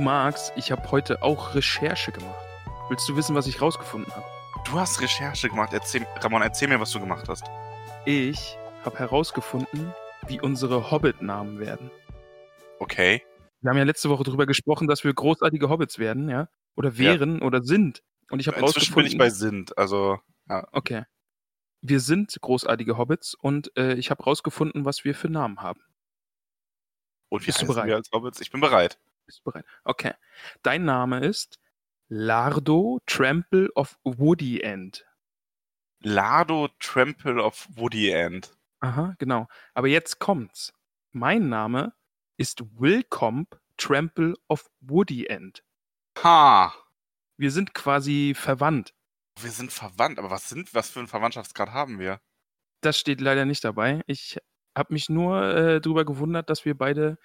magst, ich habe heute auch Recherche gemacht. Willst du wissen, was ich rausgefunden habe? Du hast Recherche gemacht. Erzähl, Ramon, erzähl mir, was du gemacht hast. Ich habe herausgefunden, wie unsere Hobbit-Namen werden. Okay. Wir haben ja letzte Woche darüber gesprochen, dass wir großartige Hobbits werden, ja? Oder wären oder sind. Und ich habe Inzwischen bin ich bei Sind. Also, ja. Okay. Wir sind großartige Hobbits und äh, ich habe rausgefunden, was wir für Namen haben. Und wie Bist du heißen bereit? wir als Hobbits? Ich bin bereit. Bist du bereit? Okay. Dein Name ist Lardo Trample of Woody End. Lardo Trample of Woody End. Aha, genau. Aber jetzt kommt's. Mein Name ist Willcomb Trample of Woody End. Ha! Wir sind quasi verwandt. Wir sind verwandt, aber was sind, was für einen Verwandtschaftsgrad haben wir? Das steht leider nicht dabei. Ich habe mich nur äh, darüber gewundert, dass wir beide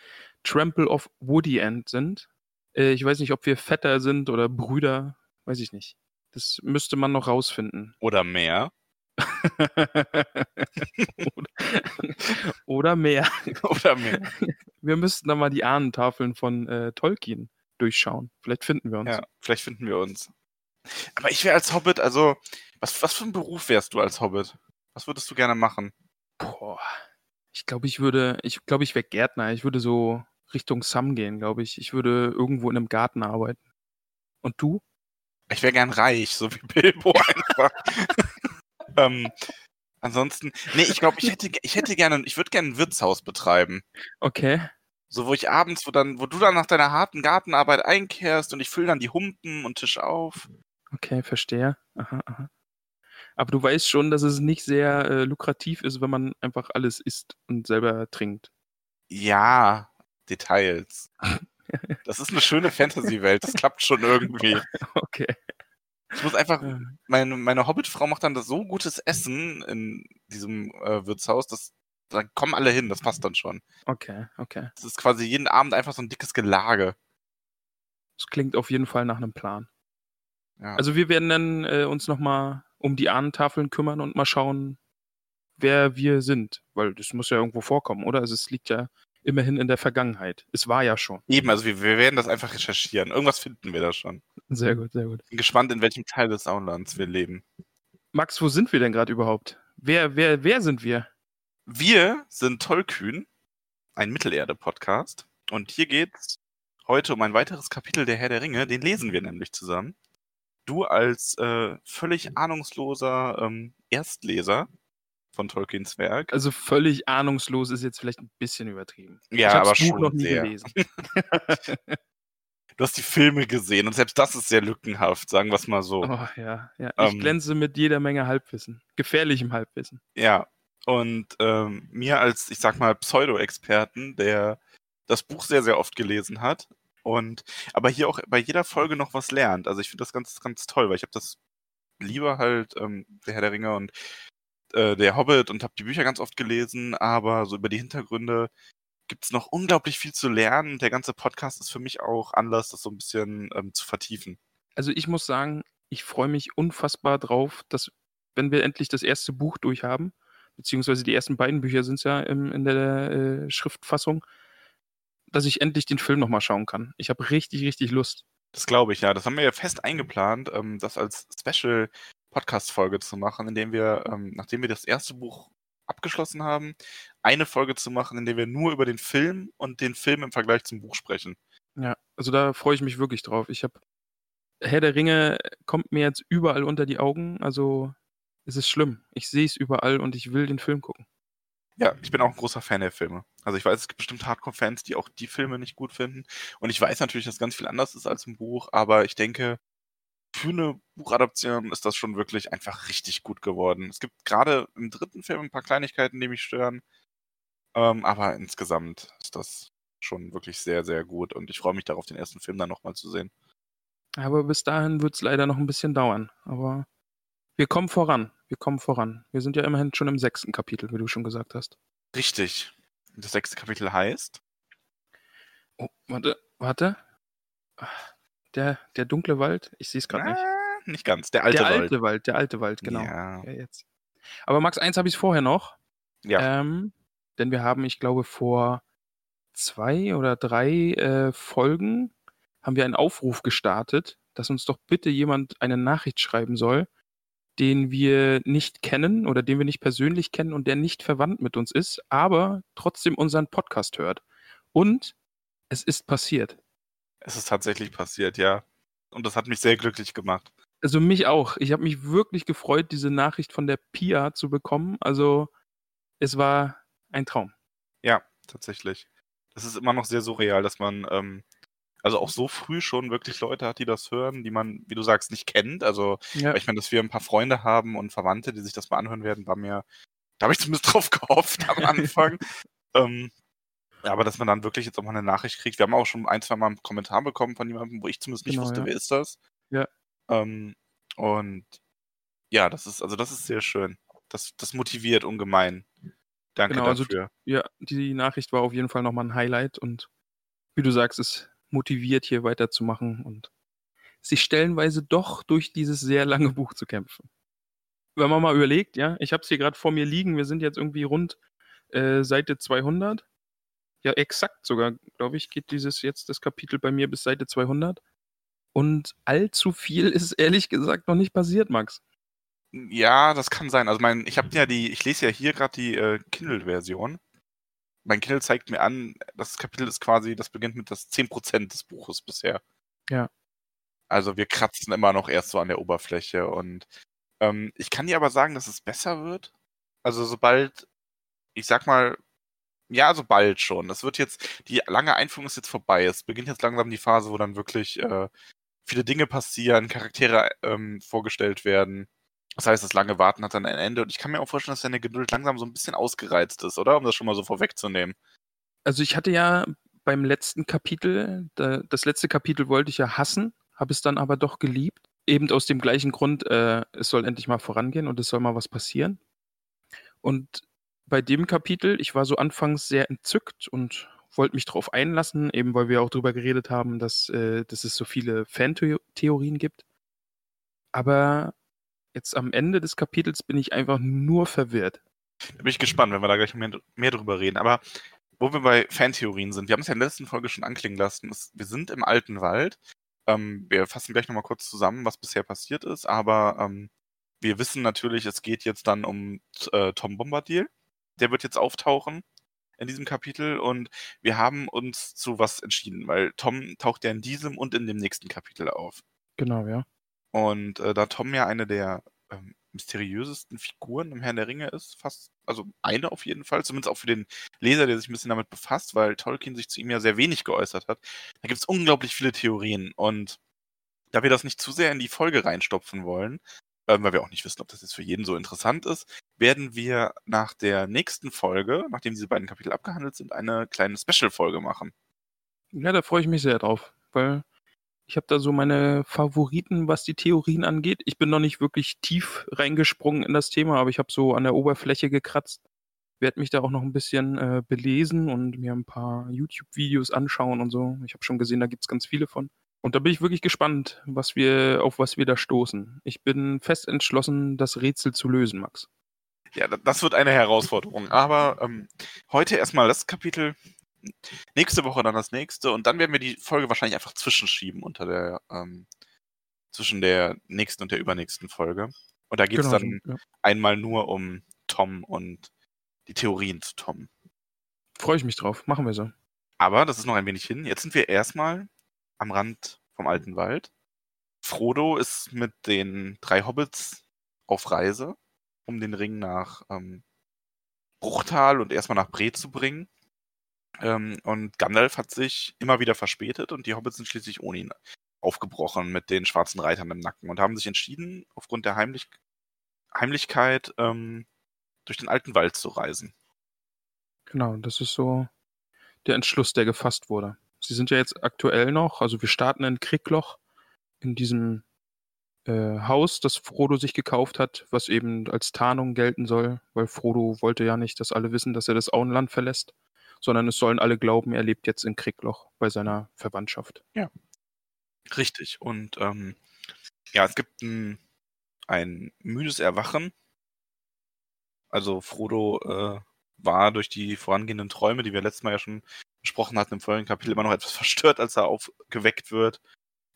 Trample of Woody End sind. Äh, ich weiß nicht, ob wir Vetter sind oder Brüder. Weiß ich nicht. Das müsste man noch rausfinden. Oder mehr? oder, oder mehr. Oder mehr? Wir müssten dann mal die Ahnentafeln von äh, Tolkien durchschauen. Vielleicht finden wir uns. Ja, vielleicht finden wir uns. Aber ich wäre als Hobbit, also, was, was für ein Beruf wärst du als Hobbit? Was würdest du gerne machen? Boah. Ich glaube, ich würde, ich glaube, ich wäre Gärtner. Ich würde so Richtung Sam gehen, glaube ich. Ich würde irgendwo in einem Garten arbeiten. Und du? Ich wäre gern reich, so wie Bilbo einfach. ähm, ansonsten, nee, ich glaube, ich hätte, ich hätte gerne, ich würde gerne ein Wirtshaus betreiben. Okay. So, wo ich abends, wo dann, wo du dann nach deiner harten Gartenarbeit einkehrst und ich fülle dann die Humpen und Tisch auf. Okay, verstehe. Aha, aha. Aber du weißt schon, dass es nicht sehr äh, lukrativ ist, wenn man einfach alles isst und selber trinkt. Ja, Details. Das ist eine schöne Fantasy-Welt, das klappt schon irgendwie. Okay. Ich muss einfach, Äh, meine, meine Hobbit-Frau macht dann das so gutes Essen in diesem äh, Wirtshaus, dass da kommen alle hin, das passt dann schon. Okay, okay. Das ist quasi jeden Abend einfach so ein dickes Gelage. Das klingt auf jeden Fall nach einem Plan. Ja. Also wir werden dann äh, uns nochmal um die Ahnentafeln kümmern und mal schauen, wer wir sind. Weil das muss ja irgendwo vorkommen, oder? Also es liegt ja immerhin in der Vergangenheit. Es war ja schon. Eben, also wir, wir werden das einfach recherchieren. Irgendwas finden wir da schon. Sehr gut, sehr gut. Bin gespannt, in welchem Teil des Auenlands wir leben. Max, wo sind wir denn gerade überhaupt? Wer, wer, wer sind wir? Wir sind Tollkühn, ein Mittelerde-Podcast. Und hier geht's heute um ein weiteres Kapitel der Herr der Ringe. Den lesen wir nämlich zusammen. Du als äh, völlig ahnungsloser ähm, Erstleser von Tolkiens Werk. Also völlig ahnungslos ist jetzt vielleicht ein bisschen übertrieben. Ja, ich aber Buch schon noch nie sehr. gelesen. Du hast die Filme gesehen und selbst das ist sehr lückenhaft, sagen wir es mal so. Oh, ja, ja. Ich Ähm. glänze mit jeder Menge Halbwissen. Gefährlichem Halbwissen. Ja, und ähm, mir als, ich sag mal, Pseudo-Experten, der das Buch sehr, sehr oft gelesen hat und aber hier auch bei jeder Folge noch was lernt. Also ich finde das ganz, ganz toll, weil ich habe das lieber halt ähm, der Herr der Ringe und äh, der Hobbit und habe die Bücher ganz oft gelesen, aber so über die Hintergründe gibt's noch unglaublich viel zu lernen. Und Der ganze Podcast ist für mich auch Anlass, das so ein bisschen ähm, zu vertiefen. Also ich muss sagen, ich freue mich unfassbar drauf, dass, wenn wir endlich das erste Buch durchhaben, beziehungsweise die ersten beiden Bücher sind es ja im, in der äh, Schriftfassung, dass ich endlich den Film nochmal schauen kann. Ich habe richtig, richtig Lust. Das glaube ich, ja. Das haben wir ja fest eingeplant, ähm, das als Special Podcast-Folge zu machen, indem wir, ähm, nachdem wir das erste Buch abgeschlossen haben, eine Folge zu machen, in der wir nur über den Film und den Film im Vergleich zum Buch sprechen. Ja, also da freue ich mich wirklich drauf. Ich habe Herr der Ringe kommt mir jetzt überall unter die Augen, also es ist schlimm. Ich sehe es überall und ich will den Film gucken. Ja, ich bin auch ein großer Fan der Filme. Also ich weiß, es gibt bestimmt Hardcore-Fans, die auch die Filme nicht gut finden. Und ich weiß natürlich, dass ganz viel anders ist als im Buch, aber ich denke, für eine Buchadaption ist das schon wirklich einfach richtig gut geworden. Es gibt gerade im dritten Film ein paar Kleinigkeiten, die mich stören. Ähm, aber insgesamt ist das schon wirklich sehr, sehr gut. Und ich freue mich darauf, den ersten Film dann nochmal zu sehen. Aber bis dahin wird es leider noch ein bisschen dauern. Aber wir kommen voran. Wir kommen voran. Wir sind ja immerhin schon im sechsten Kapitel, wie du schon gesagt hast. Richtig. Das sechste Kapitel heißt. Oh, warte, warte. Der, der dunkle Wald, ich sehe es gerade nicht. Äh, nicht ganz. Der alte der Wald. alte Wald, der alte Wald, genau. Ja. Ja, jetzt. Aber Max, eins habe ich vorher noch. Ja. Ähm, denn wir haben, ich glaube, vor zwei oder drei äh, Folgen haben wir einen Aufruf gestartet, dass uns doch bitte jemand eine Nachricht schreiben soll, den wir nicht kennen oder den wir nicht persönlich kennen und der nicht verwandt mit uns ist, aber trotzdem unseren Podcast hört. Und es ist passiert. Es ist tatsächlich passiert, ja. Und das hat mich sehr glücklich gemacht. Also mich auch. Ich habe mich wirklich gefreut, diese Nachricht von der Pia zu bekommen. Also es war ein Traum. Ja, tatsächlich. Das ist immer noch sehr surreal, dass man ähm, also auch so früh schon wirklich Leute hat, die das hören, die man, wie du sagst, nicht kennt. Also Ja. ich meine, dass wir ein paar Freunde haben und Verwandte, die sich das mal anhören werden, war mir, da habe ich zumindest drauf gehofft am Anfang. ähm, aber dass man dann wirklich jetzt auch mal eine Nachricht kriegt. Wir haben auch schon ein, zwei Mal einen Kommentar bekommen von jemandem, wo ich zumindest nicht Genau, wusste, ja. wer ist das. Ja. Ähm, und ja, das ist, also das ist sehr schön. Das, das motiviert ungemein. Danke Genau, also dafür. Ja, die Nachricht war auf jeden Fall nochmal ein Highlight und wie du sagst, es motiviert hier weiterzumachen und sich stellenweise doch durch dieses sehr lange Buch zu kämpfen. Wenn man mal überlegt, ja, ich habe es hier gerade vor mir liegen, wir sind jetzt irgendwie rund äh, Seite 200. Ja, exakt sogar, glaube ich, geht dieses jetzt das Kapitel bei mir bis Seite 200. Und allzu viel ist ehrlich gesagt noch nicht passiert, Max. Ja, das kann sein. Also mein, ich habe ja die, ich lese ja hier gerade die äh, Kindle-Version. Mein Kindle zeigt mir an, das Kapitel ist quasi, das beginnt mit das 10% des Buches bisher. Ja. Also wir kratzen immer noch erst so an der Oberfläche und ähm, ich kann dir aber sagen, dass es besser wird. Also sobald, ich sag mal, ja, so bald schon. Es wird jetzt, die lange Einführung ist jetzt vorbei. Es beginnt jetzt langsam die Phase, wo dann wirklich äh, viele Dinge passieren, Charaktere ähm, vorgestellt werden. Das heißt, das lange Warten hat dann ein Ende und ich kann mir auch vorstellen, dass deine Geduld langsam so ein bisschen ausgereizt ist, oder? Um das schon mal so vorwegzunehmen. Also ich hatte ja beim letzten Kapitel, da, das letzte Kapitel wollte ich ja hassen, habe es dann aber doch geliebt. Eben aus dem gleichen Grund, äh, es soll endlich mal vorangehen und es soll mal was passieren. Und bei dem Kapitel, ich war so anfangs sehr entzückt und wollte mich drauf einlassen, eben weil wir auch drüber geredet haben, dass, äh, dass es so viele Fantheorien gibt. Aber jetzt am Ende des Kapitels bin ich einfach nur verwirrt. Da bin ich gespannt, wenn wir da gleich mehr, mehr drüber reden. Aber wo wir bei Fantheorien sind, wir haben es ja in der letzten Folge schon anklingen lassen, ist, wir sind im alten Wald. Ähm, wir fassen gleich nochmal kurz zusammen, was bisher passiert ist, aber ähm, wir wissen natürlich, es geht jetzt dann um äh, Tom Bombadil. Der wird jetzt auftauchen in diesem Kapitel und wir haben uns zu was entschieden, weil Tom taucht ja in diesem und in dem nächsten Kapitel auf. Genau, ja. Und äh, da Tom ja eine der ähm, mysteriösesten Figuren im Herrn der Ringe ist, fast, also eine auf jeden Fall, zumindest auch für den Leser, der sich ein bisschen damit befasst, weil Tolkien sich zu ihm ja sehr wenig geäußert hat. Da gibt es unglaublich viele Theorien und da wir das nicht zu sehr in die Folge reinstopfen wollen, äh, weil wir auch nicht wissen, ob das jetzt für jeden so interessant ist, werden wir nach der nächsten Folge, nachdem diese beiden Kapitel abgehandelt sind, eine kleine Special-Folge machen. Ja, da freue ich mich sehr drauf, weil ich habe da so meine Favoriten, was die Theorien angeht. Ich bin noch nicht wirklich tief reingesprungen in das Thema, aber ich habe so an der Oberfläche gekratzt. Werde mich da auch noch ein bisschen äh, belesen und mir ein paar YouTube-Videos anschauen und so. Ich habe schon gesehen, da gibt es ganz viele von. Und da bin ich wirklich gespannt, was wir, auf was wir da stoßen. Ich bin fest entschlossen, das Rätsel zu lösen, Max. Ja, da- das wird eine Herausforderung. Aber ähm, heute erstmal das Kapitel, nächste Woche dann das nächste und dann werden wir die Folge wahrscheinlich einfach zwischenschieben unter der ähm, zwischen der nächsten und der übernächsten Folge. Und da geht es Genau, dann ja. einmal nur um Tom und die Theorien zu Tom. Freue ich mich drauf. Machen wir so. Aber das ist noch ein wenig hin. Jetzt sind wir erstmal am Rand vom alten Wald. Frodo ist mit den drei Hobbits auf Reise, um den Ring nach ähm, Bruchtal und erstmal nach Bre zu bringen. Ähm, und Gandalf hat sich immer wieder verspätet und die Hobbits sind schließlich ohne ihn aufgebrochen mit den schwarzen Reitern im Nacken und haben sich entschieden, aufgrund der Heimlich Heimlichkeit ähm, durch den alten Wald zu reisen. Genau, das ist so der Entschluss, der gefasst wurde. Sie sind ja jetzt aktuell noch, also wir starten in Kriegloch in diesem äh, Haus, das Frodo sich gekauft hat, was eben als Tarnung gelten soll, weil Frodo wollte ja nicht, dass alle wissen, dass er das Auenland verlässt, sondern es sollen alle glauben, er lebt jetzt in Kriegloch bei seiner Verwandtschaft. Ja. Richtig. Und ähm, ja, es gibt ein, ein müdes Erwachen. Also Frodo äh, war durch die vorangehenden Träume, die wir letztes Mal ja schon besprochen hatten im vorigen Kapitel, immer noch etwas verstört, als er aufgeweckt wird.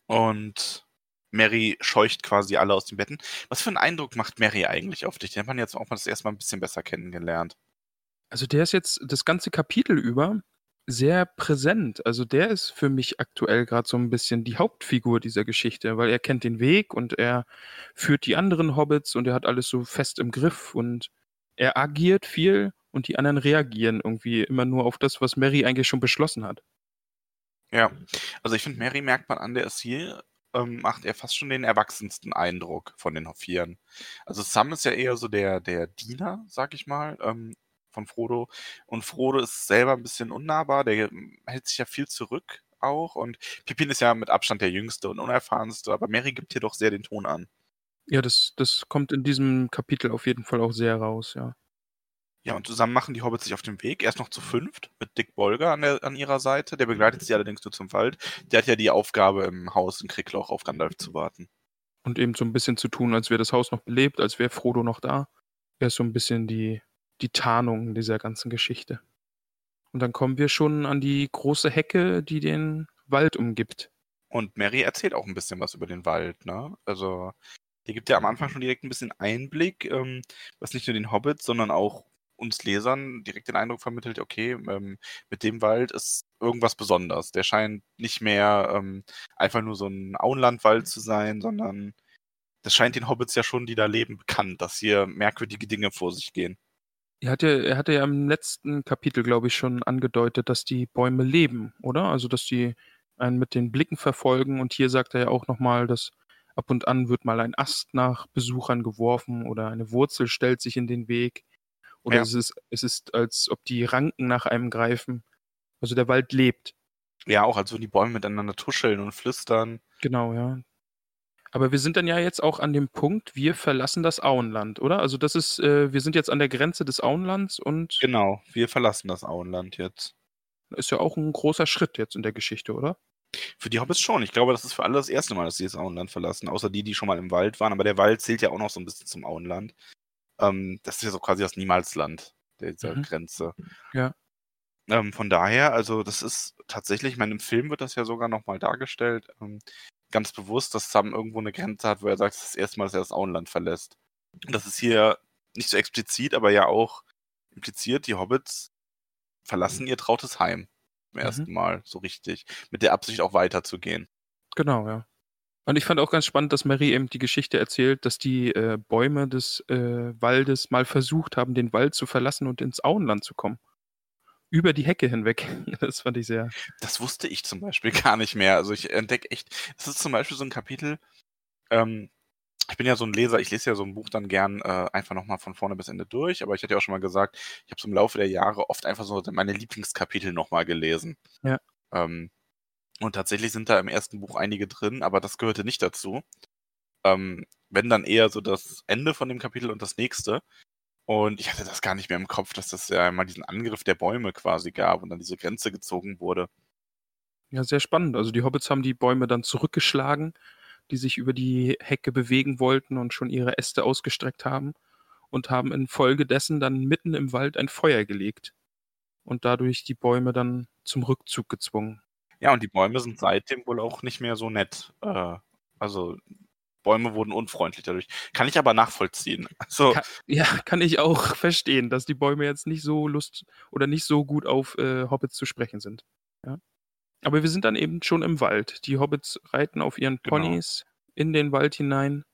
Und Mary scheucht quasi alle aus den Betten. Was für einen Eindruck macht Mary eigentlich auf dich? Den hat man jetzt auch mal das erste Mal ein bisschen besser kennengelernt. Also der ist jetzt das ganze Kapitel über sehr präsent. Also der ist für mich aktuell gerade so ein bisschen die Hauptfigur dieser Geschichte, weil er kennt den Weg und er führt die anderen Hobbits und er hat alles so fest im Griff und er agiert viel und die anderen reagieren irgendwie immer nur auf das, was Mary eigentlich schon beschlossen hat. Ja, also ich finde, Mary merkt man an, der ist hier, ähm, macht er fast schon den erwachsensten Eindruck von den Vieren. Also Sam ist ja eher so der, der Diener, sag ich mal, ähm, von Frodo. Und Frodo ist selber ein bisschen unnahbar, der hält sich ja viel zurück auch. Und Pippin ist ja mit Abstand der jüngste und unerfahrenste, aber Mary gibt hier doch sehr den Ton an. Ja, das, das kommt in diesem Kapitel auf jeden Fall auch sehr raus, ja. Ja, und zusammen machen die Hobbits sich auf den Weg. Erst noch zu fünft mit Dick Bolger an, der, an ihrer Seite. Der begleitet sie allerdings nur zum Wald. Der hat ja die Aufgabe, im Haus in Kriegloch auf Gandalf zu warten. Und eben so ein bisschen zu tun, als wäre das Haus noch belebt, als wäre Frodo noch da. Er ist so ein bisschen die, die Tarnung dieser ganzen Geschichte. Und dann kommen wir schon an die große Hecke, die den Wald umgibt. Und Mary erzählt auch ein bisschen was über den Wald, ne? Also, die gibt ja am Anfang schon direkt ein bisschen Einblick, ähm, was nicht nur den Hobbits, sondern auch uns Lesern direkt den Eindruck vermittelt, okay, ähm, mit dem Wald ist irgendwas besonders. Der scheint nicht mehr ähm, einfach nur so ein Auenlandwald zu sein, sondern das scheint den Hobbits ja schon, die da leben, bekannt, dass hier merkwürdige Dinge vor sich gehen. Er hatte, er hatte ja im letzten Kapitel, glaube ich, schon angedeutet, dass die Bäume leben, oder? Also, dass die einen mit den Blicken verfolgen. Und hier sagt er ja auch nochmal, dass ab und an wird mal ein Ast nach Besuchern geworfen oder eine Wurzel stellt sich in den Weg. Oder ja. es, ist, es ist, als ob die Ranken nach einem greifen. Also der Wald lebt. Ja, auch als würden die Bäume miteinander tuscheln und flüstern. Genau, ja. Aber wir sind dann ja jetzt auch an dem Punkt, wir verlassen das Auenland, oder? Also das ist, äh, wir sind jetzt an der Grenze des Auenlands und. Genau, wir verlassen das Auenland jetzt. Ist ja auch ein großer Schritt jetzt in der Geschichte, oder? Für die Hobbits schon. Ich glaube, das ist für alle das erste Mal, dass sie das Auenland verlassen, außer die, die schon mal im Wald waren. Aber der Wald zählt ja auch noch so ein bisschen zum Auenland. Ähm, das ist ja so quasi das Niemalsland dieser mhm. Grenze. Ja. Ähm, von daher, also das ist tatsächlich, ich meine, im Film wird das ja sogar nochmal dargestellt, ähm, ganz bewusst, dass Sam irgendwo eine Grenze hat, wo er sagt, das ist das erste Mal, dass er das Auenland verlässt. Und das ist hier nicht so explizit, aber ja auch impliziert, die Hobbits verlassen ihr trautes Heim zum mhm. ersten Mal so richtig, mit der Absicht auch weiterzugehen. Genau, ja. Und ich fand auch ganz spannend, dass Mary eben die Geschichte erzählt, dass die äh, Bäume des äh, Waldes mal versucht haben, den Wald zu verlassen und ins Auenland zu kommen. Über die Hecke hinweg. Das fand ich sehr. Das wusste ich zum Beispiel gar nicht mehr. Also ich entdecke echt, das ist zum Beispiel so ein Kapitel, ähm, ich bin ja so ein Leser, ich lese ja so ein Buch dann gern äh, einfach nochmal von vorne bis Ende durch, aber ich hatte ja auch schon mal gesagt, ich habe so im Laufe der Jahre oft einfach so meine Lieblingskapitel nochmal gelesen. Ja. Ähm, und tatsächlich sind da im ersten Buch einige drin, aber das gehörte nicht dazu. Ähm, wenn dann eher so das Ende von dem Kapitel und das nächste. Und ich hatte das gar nicht mehr im Kopf, dass das ja mal diesen Angriff der Bäume quasi gab und dann diese Grenze gezogen wurde. Ja, sehr spannend. Also die Hobbits haben die Bäume dann zurückgeschlagen, die sich über die Hecke bewegen wollten und schon ihre Äste ausgestreckt haben und haben infolgedessen dann mitten im Wald ein Feuer gelegt und dadurch die Bäume dann zum Rückzug gezwungen. Ja, und die Bäume sind seitdem wohl auch nicht mehr so nett. Äh, also Bäume wurden unfreundlich dadurch. Kann ich aber nachvollziehen. Also, kann, ja, kann ich auch verstehen, dass die Bäume jetzt nicht so lust oder nicht so gut auf äh, Hobbits zu sprechen sind. Ja? Aber wir sind dann eben schon im Wald. Die Hobbits reiten auf ihren genau. Ponys genau. in den Wald hinein.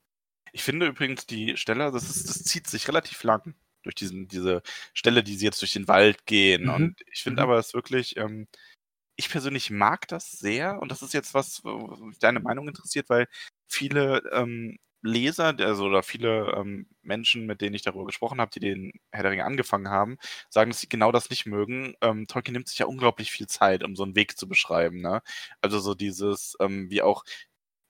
Ich finde übrigens die Stelle, das, ist, das zieht sich relativ lang durch diesen, diese Stelle, die sie jetzt durch den Wald gehen. Mhm. Und ich finde Mhm. aber es wirklich, ähm, ich persönlich mag das sehr und das ist jetzt was, wo mich deine Meinung interessiert, weil viele ähm, Leser, also oder viele ähm, Menschen, mit denen ich darüber gesprochen habe, die den Herr der Ringe angefangen haben, sagen, dass sie genau das nicht mögen. Ähm, Tolkien nimmt sich ja unglaublich viel Zeit, um so einen Weg zu beschreiben. Ne? Also so dieses, ähm, wie auch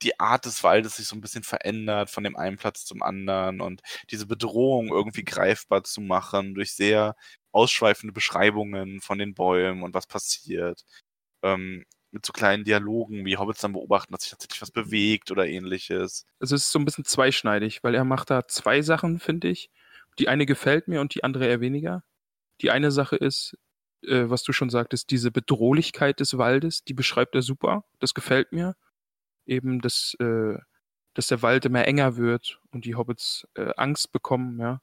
die Art des Waldes sich so ein bisschen verändert von dem einen Platz zum anderen und diese Bedrohung irgendwie greifbar zu machen durch sehr ausschweifende Beschreibungen von den Bäumen und was passiert. Ähm, mit so kleinen Dialogen, wie Hobbits dann beobachten, dass sich tatsächlich was bewegt oder ähnliches. Also es ist so ein bisschen zweischneidig, weil er macht da zwei Sachen, finde ich. Die eine gefällt mir und die andere eher weniger. Die eine Sache ist, äh, was du schon sagtest, diese Bedrohlichkeit des Waldes, die beschreibt er super. Das gefällt mir. Eben, dass, äh, dass der Wald immer enger wird und die Hobbits äh, Angst bekommen, ja.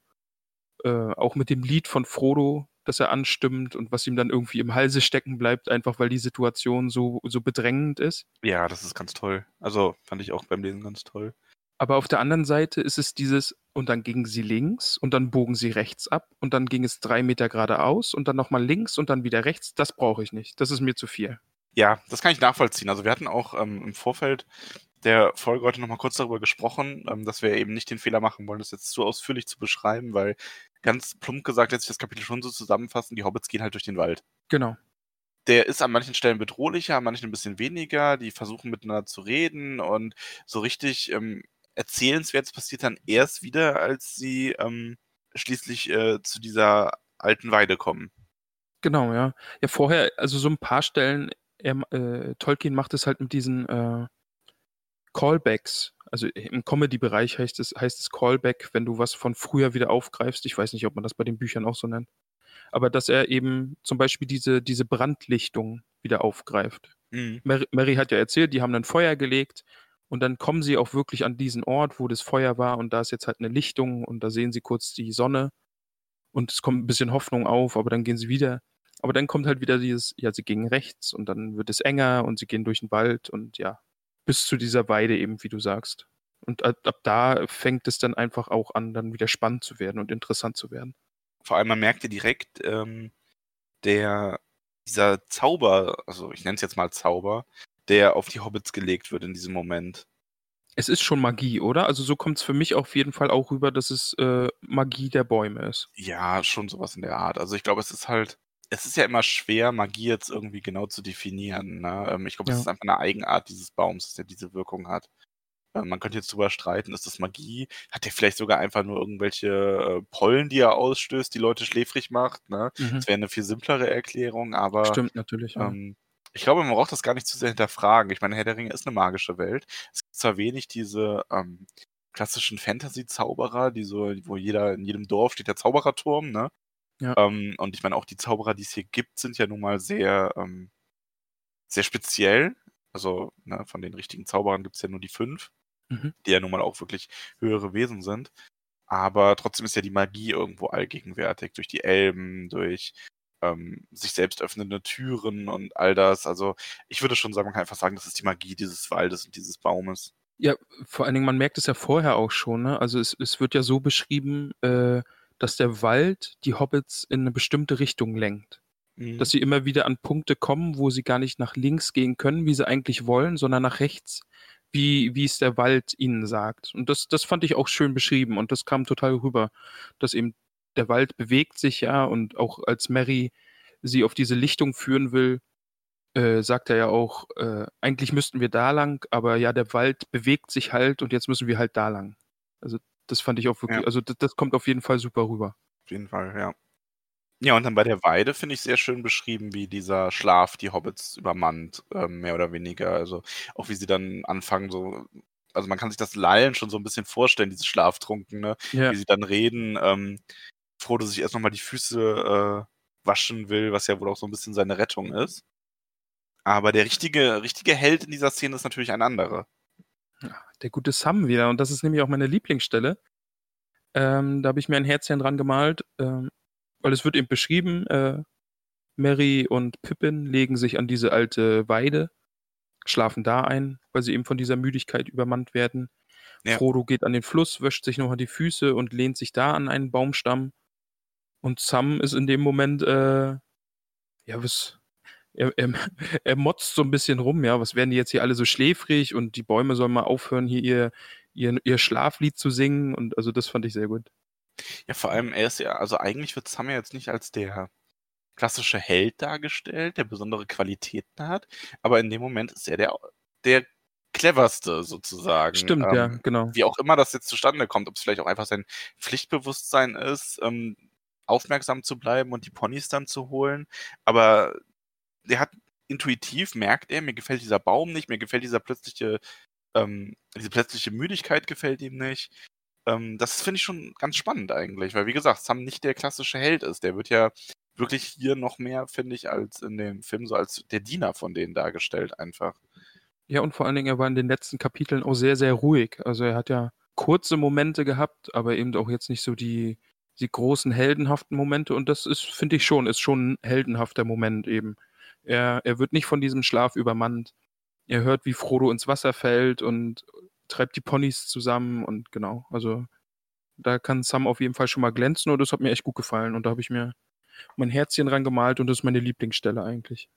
Äh, auch mit dem Lied von Frodo, das er anstimmt und was ihm dann irgendwie im Halse stecken bleibt, einfach weil die Situation so, so bedrängend ist. Ja, das ist ganz toll. Also fand ich auch beim Lesen ganz toll. Aber auf der anderen Seite ist es dieses, und dann gingen sie links und dann bogen sie rechts ab und dann ging es drei Meter geradeaus und dann nochmal links und dann wieder rechts. Das brauche ich nicht. Das ist mir zu viel. Ja, das kann ich nachvollziehen. Also wir hatten auch ähm, im Vorfeld der Folge heute nochmal kurz darüber gesprochen, ähm, dass wir eben nicht den Fehler machen wollen, das jetzt zu ausführlich zu beschreiben, weil ganz plump gesagt lässt sich das Kapitel schon so zusammenfassen, die Hobbits gehen halt durch den Wald. Genau. Der ist an manchen Stellen bedrohlicher, an manchen ein bisschen weniger, die versuchen miteinander zu reden und so richtig ähm, erzählenswertes passiert dann erst wieder, als sie ähm, schließlich äh, zu dieser alten Weide kommen. Genau, ja. Ja, vorher, also so ein paar Stellen, er, äh, Tolkien macht es halt mit diesen äh, Callbacks. Also im Comedy-Bereich heißt es, heißt es Callback, wenn du was von früher wieder aufgreifst. Ich weiß nicht, ob man das bei den Büchern auch so nennt. Aber dass er eben zum Beispiel diese, diese Brandlichtung wieder aufgreift. Mhm. Mary, Mary hat ja erzählt, die haben dann Feuer gelegt und dann kommen sie auch wirklich an diesen Ort, wo das Feuer war und da ist jetzt halt eine Lichtung und da sehen sie kurz die Sonne und es kommt ein bisschen Hoffnung auf, aber dann gehen sie wieder. Aber dann kommt halt wieder dieses, ja, sie gingen rechts und dann wird es enger und sie gehen durch den Wald und ja, bis zu dieser Weide eben, wie du sagst. Und ab, ab da fängt es dann einfach auch an, dann wieder spannend zu werden und interessant zu werden. Vor allem, man merkt ja direkt, ähm, der, dieser Zauber, also ich nenne es jetzt mal Zauber, der auf die Hobbits gelegt wird in diesem Moment. Es ist schon Magie, oder? Also so kommt es für mich auf jeden Fall auch rüber, dass es äh, Magie der Bäume ist. Ja, schon sowas in der Art. Also ich glaube, es ist halt, es ist ja immer schwer, Magie jetzt irgendwie genau zu definieren. Ne? Ähm, ich glaube, es Ja. ist einfach eine Eigenart dieses Baums, dass der diese Wirkung hat. Äh, Man könnte jetzt drüber streiten, ist das Magie? Hat der vielleicht sogar einfach nur irgendwelche äh, Pollen, die er ausstößt, die Leute schläfrig macht? Ne? Mhm. Das wäre eine viel simplere Erklärung, aber Stimmt natürlich. Ja. ähm, ich glaube, man braucht das gar nicht zu sehr hinterfragen. Ich meine, Herr der Ringe ist eine magische Welt. Es gibt zwar wenig diese ähm, klassischen Fantasy-Zauberer, die so, wo jeder, in jedem Dorf steht der Zaubererturm, ne? Ja. Ähm, und ich meine, auch die Zauberer, die es hier gibt, sind ja nun mal sehr, ähm, sehr speziell. Also, ne, von den richtigen Zauberern gibt es ja nur die fünf, Mhm. die ja nun mal auch wirklich höhere Wesen sind. Aber trotzdem ist ja die Magie irgendwo allgegenwärtig, durch die Elben, durch ähm, sich selbst öffnende Türen und all das. Also ich würde schon sagen, man kann einfach sagen, das ist die Magie dieses Waldes und dieses Baumes. Ja, vor allen Dingen, man merkt es ja vorher auch schon, ne? Also es, es wird ja so beschrieben, äh, dass der Wald die Hobbits in eine bestimmte Richtung lenkt. Mhm. Dass sie immer wieder an Punkte kommen, wo sie gar nicht nach links gehen können, wie sie eigentlich wollen, sondern nach rechts, wie, wie es der Wald ihnen sagt. Und das, das fand ich auch schön beschrieben und das kam total rüber, dass eben der Wald bewegt sich ja und auch als Mary sie auf diese Lichtung führen will, äh, sagt er ja auch, äh, eigentlich müssten wir da lang, aber ja, der Wald bewegt sich halt und jetzt müssen wir halt da lang. Also das fand ich auch wirklich, Ja. also das, das kommt auf jeden Fall super rüber. Auf jeden Fall, ja. Ja, und dann bei der Weide finde ich sehr schön beschrieben, wie dieser Schlaf die Hobbits übermannt, ähm, mehr oder weniger. Also auch wie sie dann anfangen, so, also man kann sich das Lallen schon so ein bisschen vorstellen, dieses Schlaftrunken, ne? Ja, Wie sie dann reden, ähm, Frodo sich erst nochmal die Füße äh, waschen will, was ja wohl auch so ein bisschen seine Rettung ist. Aber der richtige, richtige Held in dieser Szene ist natürlich ein anderer. Der gute Sam wieder und das ist nämlich auch meine Lieblingsstelle. Ähm, da habe ich mir ein Herzchen dran gemalt, ähm, weil es wird eben beschrieben, äh, Mary und Pippin legen sich an diese alte Weide, schlafen da ein, weil sie eben von dieser Müdigkeit übermannt werden. Ja. Frodo geht an den Fluss, wäscht sich nochmal die Füße und lehnt sich da an einen Baumstamm. Und Sam ist in dem Moment, äh, ja, was, er, er, er motzt so ein bisschen rum, ja, was werden die jetzt hier alle so schläfrig und die Bäume sollen mal aufhören, hier ihr, ihr, ihr Schlaflied zu singen und also das fand ich sehr gut. Ja, vor allem, er ist ja, also eigentlich wird Sam ja jetzt nicht als der klassische Held dargestellt, der besondere Qualitäten hat, aber in dem Moment ist er der, der cleverste sozusagen. Stimmt, ähm, ja, genau. Wie auch immer das jetzt zustande kommt, ob es vielleicht auch einfach sein Pflichtbewusstsein ist, ähm, aufmerksam zu bleiben und die Ponys dann zu holen, aber der hat intuitiv merkt er, mir gefällt dieser Baum nicht, mir gefällt dieser plötzliche, ähm, diese plötzliche Müdigkeit gefällt ihm nicht. Ähm, das finde ich schon ganz spannend eigentlich, weil wie gesagt, Sam nicht der klassische Held ist. Der wird ja wirklich hier noch mehr, finde ich, als in dem Film so als der Diener von denen dargestellt einfach. Ja, und vor allen Dingen, er war in den letzten Kapiteln auch sehr, sehr ruhig. Also er hat ja kurze Momente gehabt, aber eben auch jetzt nicht so die, die großen heldenhaften Momente. Und das ist, finde ich schon, ist schon ein heldenhafter Moment eben. Er, er wird nicht von diesem Schlaf übermannt. Er hört, wie Frodo ins Wasser fällt und treibt die Ponys zusammen und genau, also da kann Sam auf jeden Fall schon mal glänzen und das hat mir echt gut gefallen und da habe ich mir mein Herzchen rangemalt und das ist meine Lieblingsstelle eigentlich.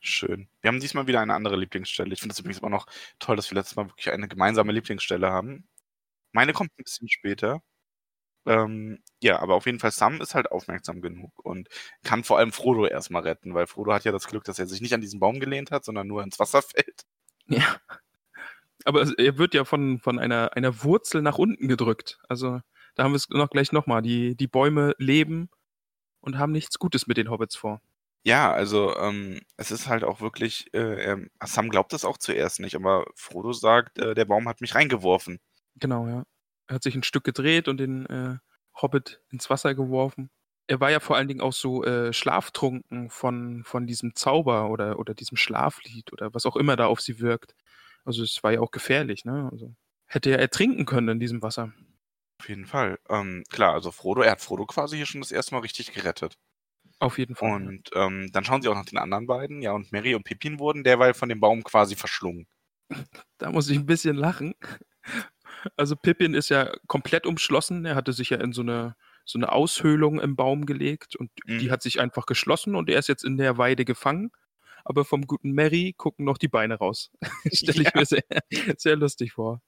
Schön. Wir haben diesmal wieder eine andere Lieblingsstelle. Ich finde es übrigens immer noch toll, dass wir letztes Mal wirklich eine gemeinsame Lieblingsstelle haben. Meine kommt ein bisschen später. Ähm, ja, aber auf jeden Fall Sam ist halt aufmerksam genug und kann vor allem Frodo erstmal retten, weil Frodo hat ja das Glück, dass er sich nicht an diesen Baum gelehnt hat, sondern nur ins Wasser fällt. Ja. Aber er wird ja von, von einer, einer Wurzel nach unten gedrückt. Also da haben wir es noch gleich nochmal. Die, die Bäume leben und haben nichts Gutes mit den Hobbits vor. Ja, also ähm, es ist halt auch wirklich, äh, Sam glaubt das auch zuerst nicht, aber Frodo sagt, äh, der Baum hat mich reingeworfen. Genau, ja. Er hat sich ein Stück gedreht und den äh, Hobbit ins Wasser geworfen. Er war ja vor allen Dingen auch so äh, schlaftrunken von, von diesem Zauber oder, oder diesem Schlaflied oder was auch immer da auf sie wirkt. Also es war ja auch gefährlich, ne? Also hätte er ertrinken können in diesem Wasser. Auf jeden Fall. Ähm, klar, also Frodo, er hat Frodo quasi hier schon das erste Mal richtig gerettet. Auf jeden Fall. Und ähm, dann schauen sie auch nach den anderen beiden, ja, und Mary und Pippin wurden derweil von dem Baum quasi verschlungen. Da muss ich ein bisschen lachen. Also Pippin ist ja komplett umschlossen. Er hatte sich ja in so eine, so eine Aushöhlung im Baum gelegt und mhm. die hat sich einfach geschlossen und er ist jetzt in der Weide gefangen aber vom guten Mary gucken noch die Beine raus. Stelle ich ja. mir sehr, sehr lustig vor.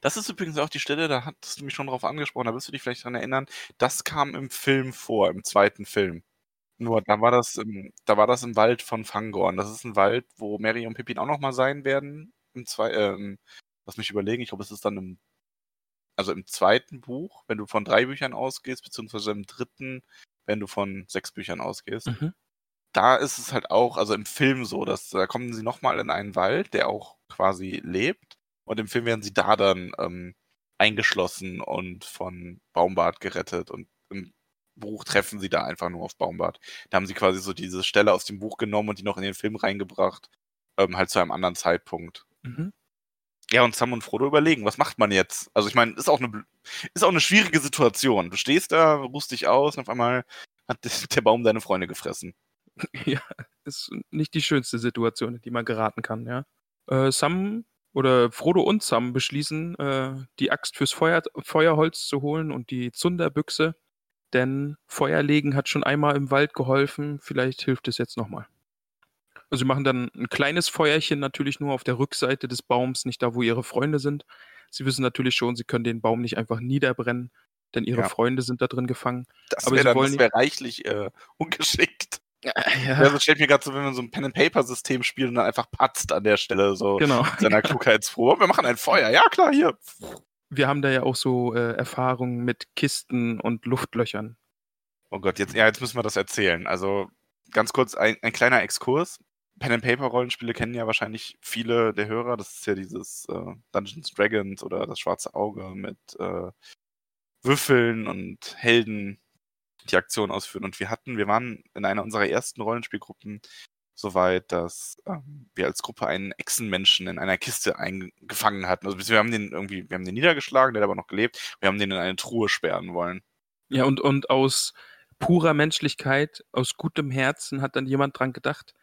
Das ist übrigens auch die Stelle, da hattest du mich schon drauf angesprochen, da wirst du dich vielleicht daran erinnern, das kam im Film vor, im zweiten Film. Nur, da war das im, da war das im Wald von Fangorn. Das ist ein Wald, wo Mary und Pippin auch nochmal sein werden. Im zwei, äh, lass mich überlegen, ich glaube, es ist dann im, also im zweiten Buch, wenn du von drei Büchern ausgehst, beziehungsweise im dritten, wenn du von sechs Büchern ausgehst. Mhm da ist es halt auch, also im Film so, dass da kommen sie nochmal in einen Wald, der auch quasi lebt. Und im Film werden sie da dann ähm, eingeschlossen und von Baumbart gerettet. Und im Buch treffen sie da einfach nur auf Baumbart. Da haben sie quasi so diese Stelle aus dem Buch genommen und die noch in den Film reingebracht. Ähm, halt zu einem anderen Zeitpunkt. Mhm. Ja, und Sam und Frodo überlegen, was macht man jetzt? Also ich meine, ist auch eine ist auch eine schwierige Situation. Du stehst da, ruhst dich aus und auf einmal hat der Baum deine Freunde gefressen. Ja, ist nicht die schönste Situation, in die man geraten kann, ja. Äh, Sam oder Frodo und Sam beschließen, äh, die Axt fürs Feuer, Feuerholz zu holen und die Zunderbüchse, denn Feuerlegen hat schon einmal im Wald geholfen, vielleicht hilft es jetzt nochmal. Also sie machen dann ein kleines Feuerchen natürlich nur auf der Rückseite des Baums, nicht da, wo ihre Freunde sind. Sie wissen natürlich schon, sie können den Baum nicht einfach niederbrennen, denn ihre ja. Freunde sind da drin gefangen. Das wäre wär reichlich äh, ungeschickt. Ja, ja. ja so stellt mir gerade so, wenn man so ein Pen-and-Paper-System spielt und dann einfach patzt an der Stelle, so genau. seiner Klugheitsprobe. Wir machen ein Feuer. Ja, klar, hier. Wir haben da ja auch so äh, Erfahrungen mit Kisten und Luftlöchern. Oh Gott, jetzt, ja, jetzt müssen wir das erzählen. Also ganz kurz ein, ein kleiner Exkurs. Pen-and-Paper-Rollenspiele kennen ja wahrscheinlich viele der Hörer. Das ist ja dieses äh, Dungeons Dragons oder das Schwarze Auge mit äh, Würfeln und Helden die Aktion ausführen. Und wir hatten, wir waren in einer unserer ersten Rollenspielgruppen so weit, dass ähm, wir als Gruppe einen Echsenmenschen in einer Kiste eingefangen hatten. Also wir haben den irgendwie, wir haben den niedergeschlagen, der hat aber noch gelebt. Wir haben den in eine Truhe sperren wollen. Ja, und, und aus purer Menschlichkeit, aus gutem Herzen hat dann jemand dran gedacht,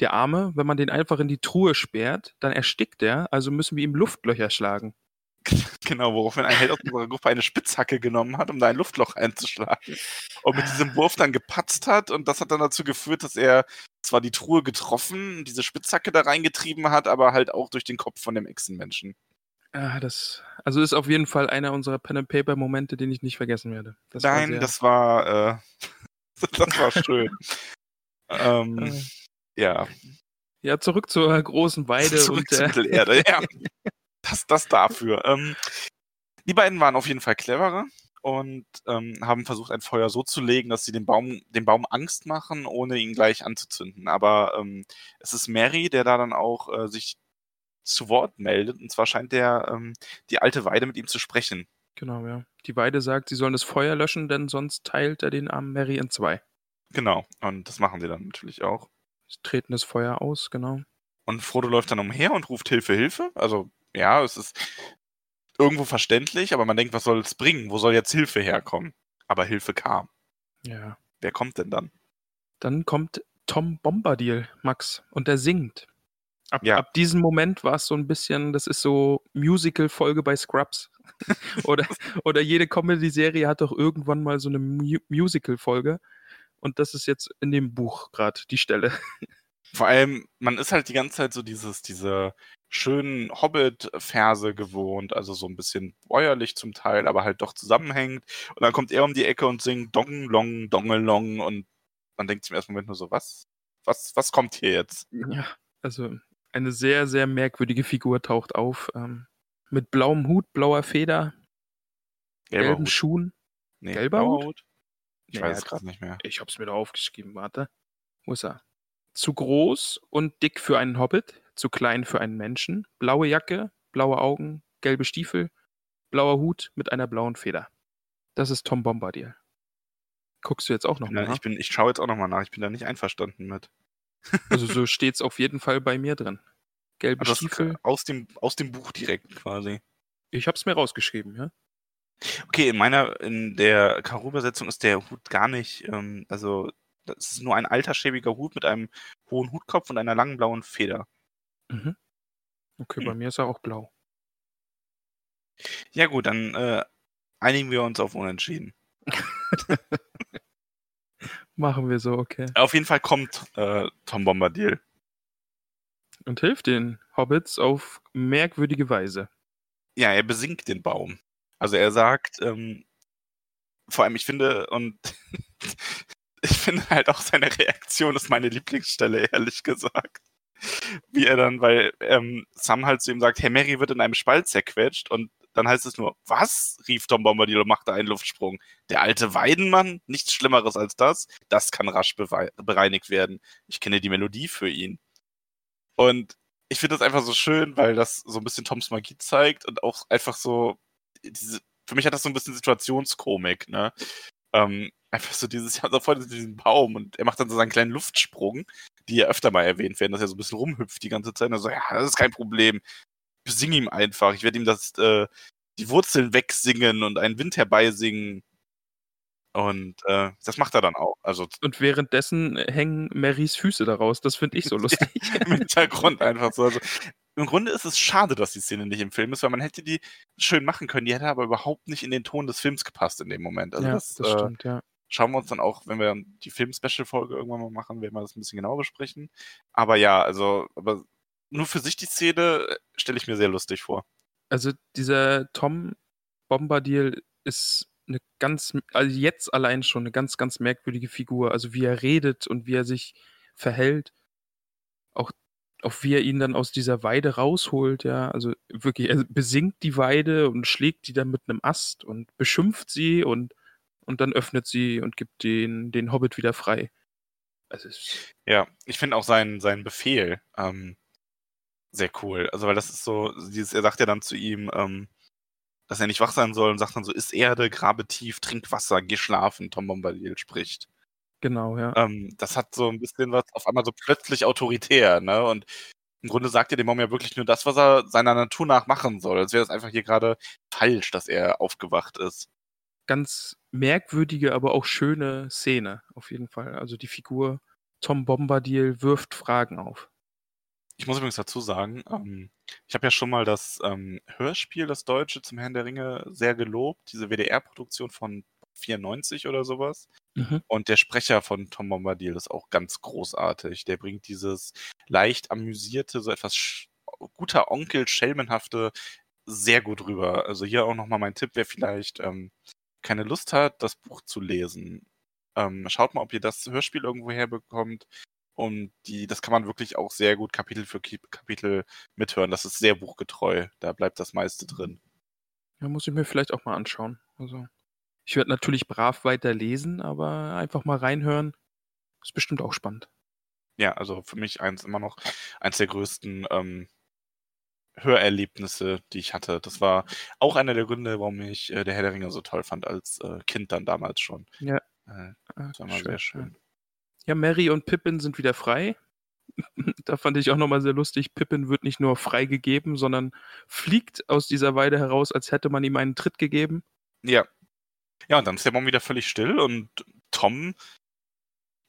der Arme, wenn man den einfach in die Truhe sperrt, dann erstickt er, also müssen wir ihm Luftlöcher schlagen. Genau, woraufhin ein Held aus unserer Gruppe eine Spitzhacke genommen hat, um da ein Luftloch einzuschlagen. Und mit diesem Wurf dann gepatzt hat. Und das hat dann dazu geführt, dass er zwar die Truhe getroffen, diese Spitzhacke da reingetrieben hat, aber halt auch durch den Kopf von dem Echsenmenschen. Ah, das, also ist auf jeden Fall einer unserer Pen and Paper Momente, den ich nicht vergessen werde. Das Nein, war das war, äh, das war schön. ähm, äh. Ja. Ja, zurück zur großen Weide zurück und zur Mittelerde, ja. Das, das dafür. Ähm, die beiden waren auf jeden Fall cleverer und ähm, haben versucht, ein Feuer so zu legen, dass sie dem Baum, dem Baum Angst machen, ohne ihn gleich anzuzünden. Aber ähm, es ist Mary, der da dann auch äh, sich zu Wort meldet. Und zwar scheint der ähm, die alte Weide mit ihm zu sprechen. Genau, ja. Die Weide sagt, sie sollen das Feuer löschen, denn sonst teilt er den armen Mary in zwei. Genau, und das machen sie dann natürlich auch. Sie treten das Feuer aus, genau. Und Frodo läuft dann umher und ruft Hilfe, Hilfe. Also, ja, es ist irgendwo verständlich, aber man denkt, was soll es bringen? Wo soll jetzt Hilfe herkommen? Aber Hilfe kam. Ja. Wer kommt denn dann? Dann kommt Tom Bombadil, Max, und er singt. Ab, ja. ab diesem Moment war es so ein bisschen, das ist so Musical-Folge bei Scrubs. oder, oder jede Comedy-Serie hat doch irgendwann mal so eine Mu Musical-Folge. Und das ist jetzt in dem Buch gerade die Stelle. Vor allem, man ist halt die ganze Zeit so dieses, diese schönen Hobbit-Verse gewohnt, also so ein bisschen bäuerlich zum Teil, aber halt doch zusammenhängend. Und dann kommt er um die Ecke und singt Dong Long, Dongelong und man denkt im ersten Moment nur so, was? Was, was kommt hier jetzt? Ja, also eine sehr, sehr merkwürdige Figur taucht auf. Ähm, mit blauem Hut, blauer Feder, Gelber gelben Hut. Schuhen. Nee, Gelber Hut? Hut? Ich nee, weiß es gerade nicht mehr. Ich hab's mir da aufgeschrieben, warte. Wo ist er? Zu groß und dick für einen Hobbit, zu klein für einen Menschen, blaue Jacke, blaue Augen, gelbe Stiefel, blauer Hut mit einer blauen Feder. Das ist Tom Bombadil. Guckst du jetzt auch noch mal nach? Ich, bin, ich schaue jetzt auch noch mal nach. Ich bin da nicht einverstanden mit. Also so steht es auf jeden Fall bei mir drin. Gelbe Stiefel. Aus dem, aus dem Buch direkt quasi. Ich habe es mir rausgeschrieben, ja. Okay, in meiner, in der Karo-Übersetzung ist der Hut gar nicht, ähm, also das ist nur ein alter, schäbiger Hut mit einem hohen Hutkopf und einer langen blauen Feder. Mhm. Okay, hm. bei mir ist er auch blau. Ja gut, dann äh, einigen wir uns auf Unentschieden. Machen wir so, okay. Auf jeden Fall kommt äh, Tom Bombadil. Und hilft den Hobbits auf merkwürdige Weise. Ja, er besingt den Baum. Also er sagt, ähm, vor allem, ich finde, und ich finde halt auch seine Reaktion ist meine Lieblingsstelle, ehrlich gesagt. Wie er dann, weil ähm, Sam halt zu ihm sagt, Herr Mary wird in einem Spalt zerquetscht und dann heißt es nur, was? rief Tom Bombadil und machte einen Luftsprung. Der alte Weidenmann? Nichts Schlimmeres als das? Das kann rasch bereinigt werden. Ich kenne die Melodie für ihn. Und ich finde das einfach so schön, weil das so ein bisschen Toms Magie zeigt und auch einfach so, diese, für mich hat das so ein bisschen Situationskomik, ne? Ähm, einfach so dieses, ja, so vor diesem Baum und er macht dann so seinen kleinen Luftsprung, die ja öfter mal erwähnt werden, dass er so ein bisschen rumhüpft die ganze Zeit. Und er so, ja, das ist kein Problem besing ihm einfach. Ich werde ihm das, äh, die Wurzeln wegsingen und einen Wind herbeisingen. Und äh, das macht er dann auch. Also, und währenddessen hängen Marys Füße daraus. Das finde ich so lustig. Im Hintergrund einfach so. Also, Im Grunde ist es schade, dass die Szene nicht im Film ist, weil man hätte die schön machen können. Die hätte aber überhaupt nicht in den Ton des Films gepasst in dem Moment. Also ja, das, das äh, stimmt, ja. Schauen wir uns dann auch, wenn wir die Film-Special-Folge irgendwann mal machen, werden wir das ein bisschen genauer besprechen. Aber ja, also, aber nur für sich die Szene äh, stelle ich mir sehr lustig vor. Also dieser Tom Bombadil ist eine ganz, also jetzt allein schon eine ganz, ganz merkwürdige Figur. Also wie er redet und wie er sich verhält. Auch, auch wie er ihn dann aus dieser Weide rausholt, ja. Also wirklich, er besingt die Weide und schlägt die dann mit einem Ast und beschimpft sie und, und dann öffnet sie und gibt den, den Hobbit wieder frei. Also ja, ich finde auch seinen, seinen Befehl, ähm, sehr cool. Also, weil das ist so, dieses, er sagt ja dann zu ihm, ähm, dass er nicht wach sein soll und sagt dann so, ist Erde, grabe tief, trink Wasser, geh schlafen, Tom Bombadil spricht. Genau, ja. Ähm, das hat so ein bisschen was auf einmal so plötzlich autoritär, ne? Und im Grunde sagt er dem Baum ja wirklich nur das, was er seiner Natur nach machen soll. Als wäre das einfach hier gerade falsch, dass er aufgewacht ist. Ganz merkwürdige, aber auch schöne Szene, auf jeden Fall. Also die Figur Tom Bombadil wirft Fragen auf. Ich muss übrigens dazu sagen, ähm, ich habe ja schon mal das ähm, Hörspiel, das Deutsche zum Herrn der Ringe, sehr gelobt. Diese WDR-Produktion von 94 oder sowas. Mhm. Und der Sprecher von Tom Bombadil ist auch ganz großartig. Der bringt dieses leicht amüsierte, so etwas guter Onkel, schelmenhafte sehr gut rüber. Also hier auch nochmal mein Tipp, wer vielleicht ähm, keine Lust hat, das Buch zu lesen. Ähm, schaut mal, ob ihr das Hörspiel irgendwo herbekommt. Und die, das kann man wirklich auch sehr gut Kapitel für Kapitel mithören. Das ist sehr buchgetreu. Da bleibt das meiste drin. Ja, muss ich mir vielleicht auch mal anschauen. Also, ich werde natürlich brav weiter lesen, aber einfach mal reinhören. Ist bestimmt auch spannend. Ja, also für mich eins immer noch eins der größten ähm, Hörerlebnisse, die ich hatte. Das war auch einer der Gründe, warum ich äh, der Herr der Ringe so toll fand als äh, Kind dann damals schon. Ja. Äh, Ah, das war mal sehr schön. Ja, Mary und Pippin sind wieder frei. da fand ich auch nochmal sehr lustig. Pippin wird nicht nur freigegeben, sondern fliegt aus dieser Weide heraus, als hätte man ihm einen Tritt gegeben. Ja. Ja, und dann ist der Baum wieder völlig still und Tom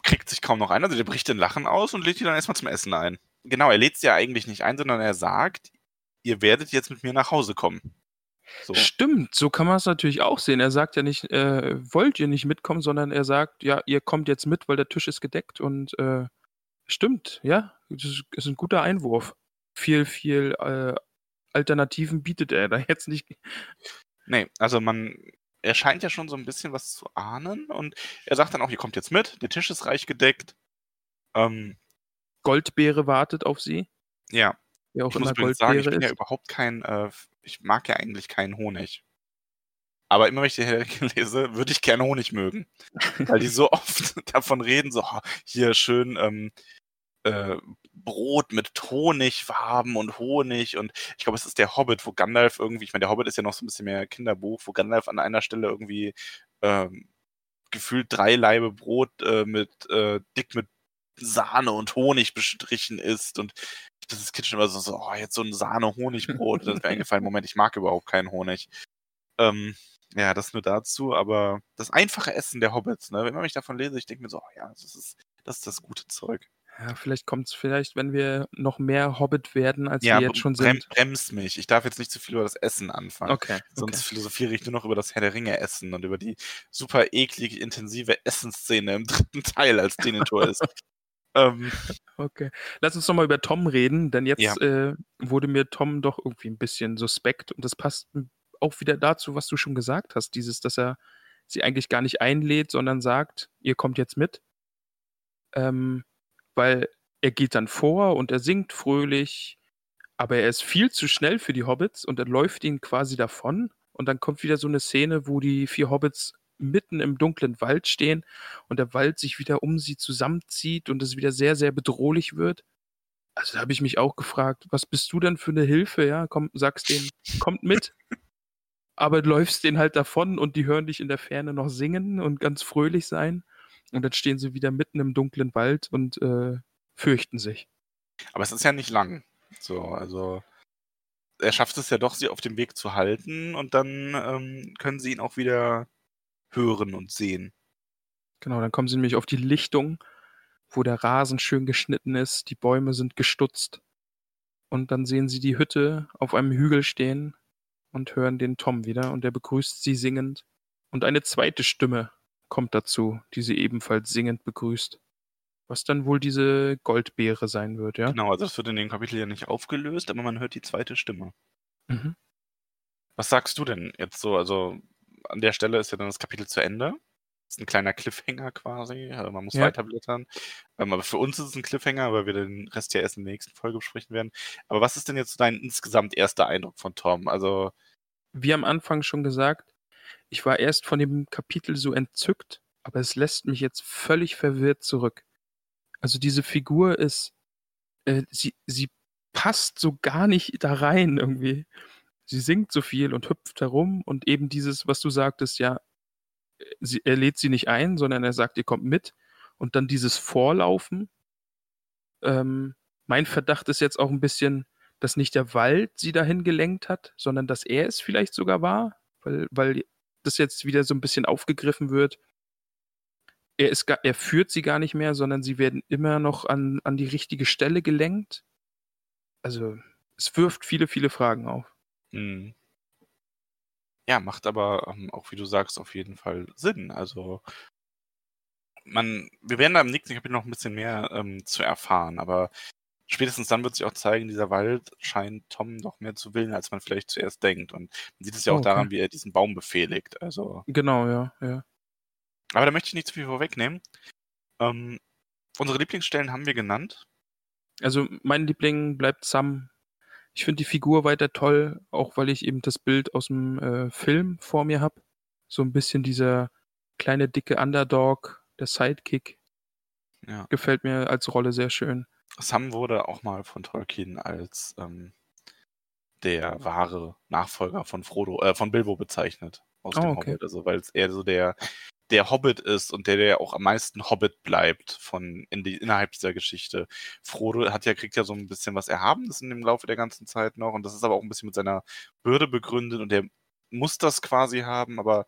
kriegt sich kaum noch ein. Also der bricht in Lachen aus und lädt die dann erstmal zum Essen ein. Genau, er lädt sie ja eigentlich nicht ein, sondern er sagt, ihr werdet jetzt mit mir nach Hause kommen. So. Stimmt, so kann man es natürlich auch sehen. Er sagt ja nicht, äh, wollt ihr nicht mitkommen, sondern er sagt, ja, ihr kommt jetzt mit, weil der Tisch ist gedeckt und äh, stimmt, ja, das ist, ist ein guter Einwurf. Viel, viel äh, Alternativen bietet er da jetzt nicht. Nee, also man, er scheint ja schon so ein bisschen was zu ahnen und er sagt dann auch, ihr kommt jetzt mit, der Tisch ist reich gedeckt. Ähm, Goldbeere wartet auf sie, ja, auch ich muss übrigens sagen, ich bin ja überhaupt kein, äh, ich mag ja eigentlich keinen Honig. Aber immer wenn ich die Ringe lese, würde ich gerne Honig mögen. Weil die so oft davon reden, so "Ah, hier schön ähm, äh, Brot mit Honigfarben und Honig und ich glaube, es ist der Hobbit, wo Gandalf irgendwie, ich meine, der Hobbit ist ja noch so ein bisschen mehr Kinderbuch, wo Gandalf an einer Stelle irgendwie ähm, gefühlt drei Laibe Brot äh, mit äh, dick mit Sahne und Honig bestrichen ist und das ist Kind schon immer so, so oh, jetzt so ein Sahne-Honigbrot. Das ist mir eingefallen, Moment, ich mag überhaupt keinen Honig. Ähm, ja, das nur dazu, aber das einfache Essen der Hobbits, ne? Wenn man mich davon lese, ich denke mir so, oh ja, das ist, das ist das gute Zeug. Ja, vielleicht kommt es vielleicht, wenn wir noch mehr Hobbit werden, als ja, wir jetzt schon brem, sind. bremst mich. Ich darf jetzt nicht zu viel über das Essen anfangen. Okay, Sonst okay. philosophiere ich nur noch über das Herr der Ringe Essen und über die super eklige, intensive Essensszene im dritten Teil, als Denethor ist. ähm, Okay. Lass uns noch mal über Tom reden, denn jetzt Ja. äh, wurde mir Tom doch irgendwie ein bisschen suspekt und das passt auch wieder dazu, was du schon gesagt hast, dieses, dass er sie eigentlich gar nicht einlädt, sondern sagt, ihr kommt jetzt mit. Ähm, weil er geht dann vor und er singt fröhlich, aber er ist viel zu schnell für die Hobbits und er läuft ihnen quasi davon und dann kommt wieder so eine Szene, wo die vier Hobbits mitten im dunklen Wald stehen und der Wald sich wieder um sie zusammenzieht und es wieder sehr, sehr bedrohlich wird. Also da habe ich mich auch gefragt, was bist du denn für eine Hilfe, ja? Komm, sagst denen, kommt mit, aber läufst denen halt davon und die hören dich in der Ferne noch singen und ganz fröhlich sein. Und dann stehen sie wieder mitten im dunklen Wald und äh, fürchten sich. aber es ist ja nicht lang. So, also er schafft es ja doch, sie auf dem Weg zu halten und dann ähm, können sie ihn auch wieder hören und sehen. Genau, dann kommen sie nämlich auf die Lichtung, wo der Rasen schön geschnitten ist, die Bäume sind gestutzt. Und dann sehen sie die Hütte auf einem Hügel stehen und hören den Tom wieder und der begrüßt sie singend. Und eine zweite Stimme kommt dazu, die sie ebenfalls singend begrüßt. Was dann wohl diese Goldbeere sein wird, ja? Genau, also das wird in dem Kapitel ja nicht aufgelöst, aber man hört die zweite Stimme. Mhm. Was sagst du denn jetzt so? Also an der Stelle ist ja dann das Kapitel zu Ende. ist ein kleiner Cliffhanger quasi. äh, Man muss Ja. weiterblättern. Ähm, aber für uns ist es ein Cliffhanger, weil wir den Rest ja erst in der nächsten Folge besprechen werden. Aber was ist denn jetzt dein insgesamt erster Eindruck von Tom? Also, Wie am Anfang schon gesagt, ich war erst von dem Kapitel so entzückt, aber es lässt mich jetzt völlig verwirrt zurück. Also diese Figur ist, äh, sie, sie passt so gar nicht da rein irgendwie. Sie singt so viel und hüpft herum und eben dieses, was du sagtest, ja, sie, er lädt sie nicht ein, sondern er sagt, ihr kommt mit und dann dieses Vorlaufen. Ähm, mein Verdacht ist jetzt auch ein bisschen, dass nicht der Wald sie dahin gelenkt hat, sondern dass er es vielleicht sogar war, weil, weil das jetzt wieder so ein bisschen aufgegriffen wird. Er, ist er führt sie gar nicht mehr, sondern sie werden immer noch an, an die richtige Stelle gelenkt. also es wirft viele, viele Fragen auf. Mhm. Ja, macht aber ähm, auch, wie du sagst, auf jeden Fall Sinn. Also man, wir werden da im nächsten Kapitel noch ein bisschen mehr ähm, zu erfahren, aber spätestens dann wird sich auch zeigen, dieser Wald scheint Tom doch mehr zu willen, als man vielleicht zuerst denkt. Und man sieht es ja Oh, auch okay. daran, wie er diesen Baum befehligt. Also, Genau, ja, ja. aber da möchte ich nicht zu viel vorwegnehmen. Ähm, unsere Lieblingsstellen haben wir genannt. Also mein Liebling bleibt Sam. Ich finde die Figur weiter toll, auch weil ich eben das Bild aus dem äh, Film vor mir habe. So ein bisschen dieser kleine, dicke Underdog, der Sidekick, Ja. gefällt mir als Rolle sehr schön. Sam wurde auch mal von Tolkien als ähm, der wahre Nachfolger von Frodo, äh, von Bilbo bezeichnet aus Oh, dem okay. Hobbit. Also weil es eher so der der Hobbit ist und der, der auch am meisten Hobbit bleibt von in die, innerhalb dieser Geschichte. Frodo hat ja, kriegt ja so ein bisschen was Erhabenes in dem Laufe der ganzen Zeit noch und das ist aber auch ein bisschen mit seiner Bürde begründet und der muss das quasi haben, aber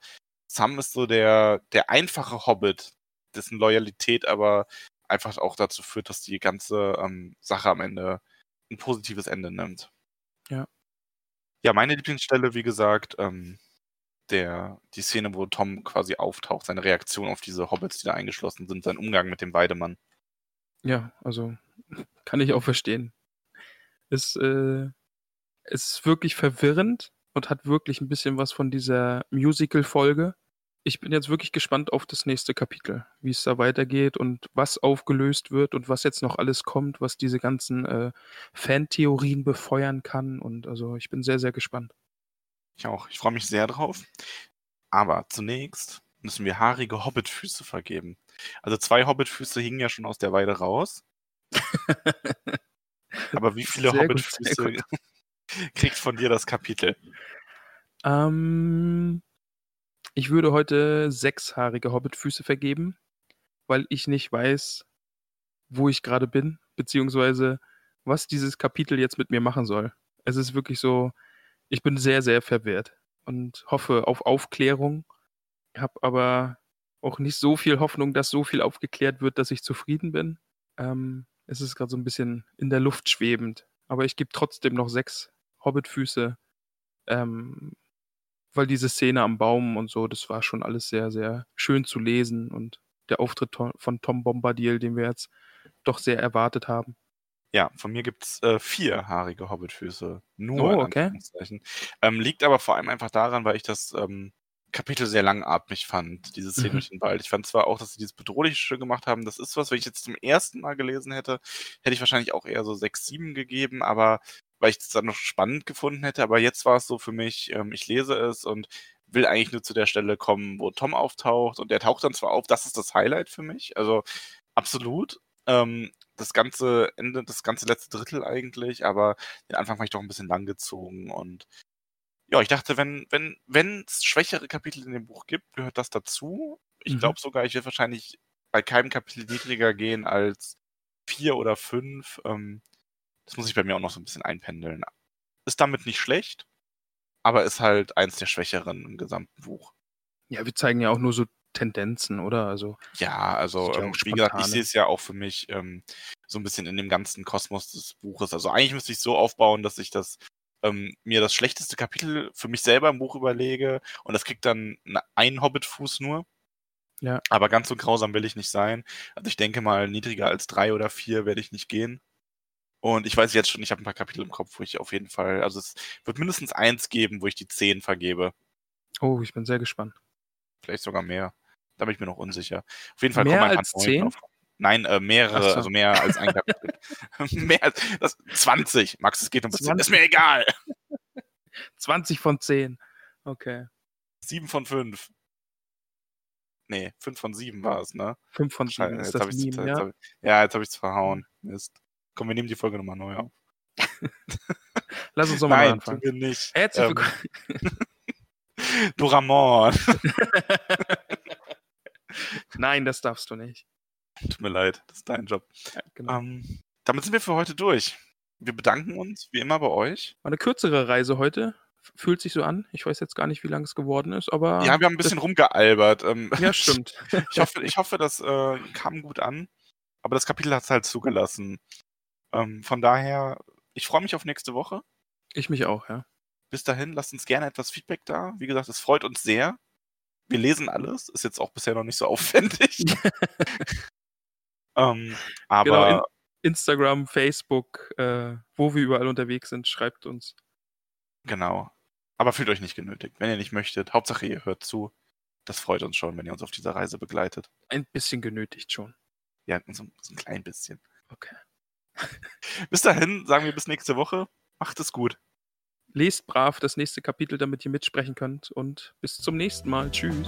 Sam ist so der, der einfache Hobbit, dessen Loyalität aber einfach auch dazu führt, dass die ganze ähm, Sache am Ende ein positives Ende nimmt. Ja. Ja, meine Lieblingsstelle, wie gesagt, ähm, der, die Szene, wo Tom quasi auftaucht, seine Reaktion auf diese Hobbits, die da eingeschlossen sind, sein Umgang mit dem Weidemann. Ja, also kann ich auch verstehen. Es äh, ist wirklich verwirrend und hat wirklich ein bisschen was von dieser Musical-Folge. Ich bin jetzt wirklich gespannt auf das nächste Kapitel, wie es da weitergeht und was aufgelöst wird und was jetzt noch alles kommt, was diese ganzen äh, Fantheorien befeuern kann. Und also ich bin sehr, sehr gespannt. Ich auch. Ich freue mich sehr drauf. Aber zunächst müssen wir haarige Hobbitfüße vergeben. Also zwei Hobbitfüße hingen ja schon aus der Weide raus. Aber wie viele Sehr gut, sehr Hobbitfüße kriegt von dir das Kapitel? Ähm, ich würde heute sechshaarige Hobbitfüße vergeben, weil ich nicht weiß, wo ich gerade bin, beziehungsweise was dieses Kapitel jetzt mit mir machen soll. Es ist wirklich so, ich bin sehr, sehr verwirrt und hoffe auf Aufklärung, habe aber auch nicht so viel Hoffnung, dass so viel aufgeklärt wird, dass ich zufrieden bin. Ähm, es ist gerade so ein bisschen in der Luft schwebend, aber ich gebe trotzdem noch sechs Hobbitfüße, ähm, weil diese Szene am Baum und so, das war schon alles sehr, sehr schön zu lesen und der Auftritt von Tom Bombadil, den wir jetzt doch sehr erwartet haben. Ja, von mir gibt's äh, vier haarige Hobbitfüße. Nur Oh, okay. Ähm, liegt aber vor allem einfach daran, weil ich das ähm, Kapitel sehr langatmig fand, diese Szene Mhm. durch den Wald. Ich fand zwar auch, dass sie dieses Bedrohliche schön gemacht haben. Das ist was, wenn ich jetzt zum ersten Mal gelesen hätte, hätte ich wahrscheinlich auch eher so sechs, sieben gegeben, aber weil ich es dann noch spannend gefunden hätte. Aber jetzt war es so für mich, ähm, ich lese es und will eigentlich nur zu der Stelle kommen, wo Tom auftaucht. Und der taucht dann zwar auf, das ist das Highlight für mich. Also absolut. Ähm, das ganze Ende, das ganze letzte Drittel eigentlich, aber den Anfang fand ich doch ein bisschen langgezogen und ja, ich dachte, wenn wenn wenn es schwächere Kapitel in dem Buch gibt, gehört das dazu. Ich Mhm. glaube sogar, ich werde wahrscheinlich bei keinem Kapitel niedriger gehen als vier oder fünf. Ähm, das muss ich bei mir auch noch so ein bisschen einpendeln. Ist damit nicht schlecht, aber ist halt eins der schwächeren im gesamten Buch. Ja, wir zeigen ja auch nur so Tendenzen, oder? Also, Ja, also ja ähm, wie gesagt, ich sehe es ja auch für mich ähm, so ein bisschen in dem ganzen Kosmos des Buches. Also eigentlich müsste ich so aufbauen, dass ich das ähm, mir das schlechteste Kapitel für mich selber im Buch überlege und das kriegt dann einen Hobbit-Fuß nur. Ja. Aber ganz so grausam will ich nicht sein. Also ich denke mal, niedriger als drei oder vier werde ich nicht gehen. Und ich weiß jetzt schon, ich habe ein paar Kapitel im Kopf, wo ich auf jeden Fall, also es wird mindestens eins geben, wo ich die zehn vergebe. oh, ich bin sehr gespannt. Vielleicht sogar mehr. Da bin ich mir noch unsicher. Auf jeden Fall Mehr kommen ein paar als 10? drauf. Nein, äh, mehrere, so. also mehr als ein Kapitel. mehr als das, 20. Max, es geht um ein bisschen. Ist 20. mir egal. 20 von 10. Okay. 7 von 5. Nee, 5 von 7 war es, ne? 5 von 7 Scheiße, ist jetzt das Meme, jetzt ja? hab ich- ja, jetzt habe ich es verhauen. Mist. Komm, wir nehmen die Folge nochmal neu auf. Lass uns doch mal neu Nein, anfangen. tun wir nicht. Herzlich Ähm, willkommen. Doramon. Nein, das darfst du nicht. Tut mir leid, das ist dein Job. Ja, genau. Ähm, damit sind wir für heute durch. Wir bedanken uns, wie immer, bei euch. War eine kürzere Reise heute. Fühlt sich so an. Ich weiß jetzt gar nicht, wie lang es geworden ist, aber. ja, wir haben ein bisschen rumgealbert. Ähm, Ja, stimmt. Ich hoffe, ich hoffe das äh, kam gut an. Aber das Kapitel hat es halt zugelassen. Ähm, von daher, ich freue mich auf nächste Woche. Ich mich auch, ja. Bis dahin, lasst uns gerne etwas Feedback da. Wie gesagt, es freut uns sehr. Wir lesen alles. Ist jetzt auch bisher noch nicht so aufwendig. ähm, aber Genau, in, Instagram, Facebook, äh, wo wir überall unterwegs sind, schreibt uns. Genau. Aber fühlt euch nicht genötigt. Wenn ihr nicht möchtet, Hauptsache ihr hört zu. Das freut uns schon, wenn ihr uns auf dieser Reise begleitet. Ein bisschen genötigt schon. Ja, so, so ein klein bisschen. Okay. Bis dahin sagen wir bis nächste Woche. Macht es gut. Lest brav das nächste Kapitel, damit ihr mitsprechen könnt. Und bis zum nächsten Mal. Tschüss.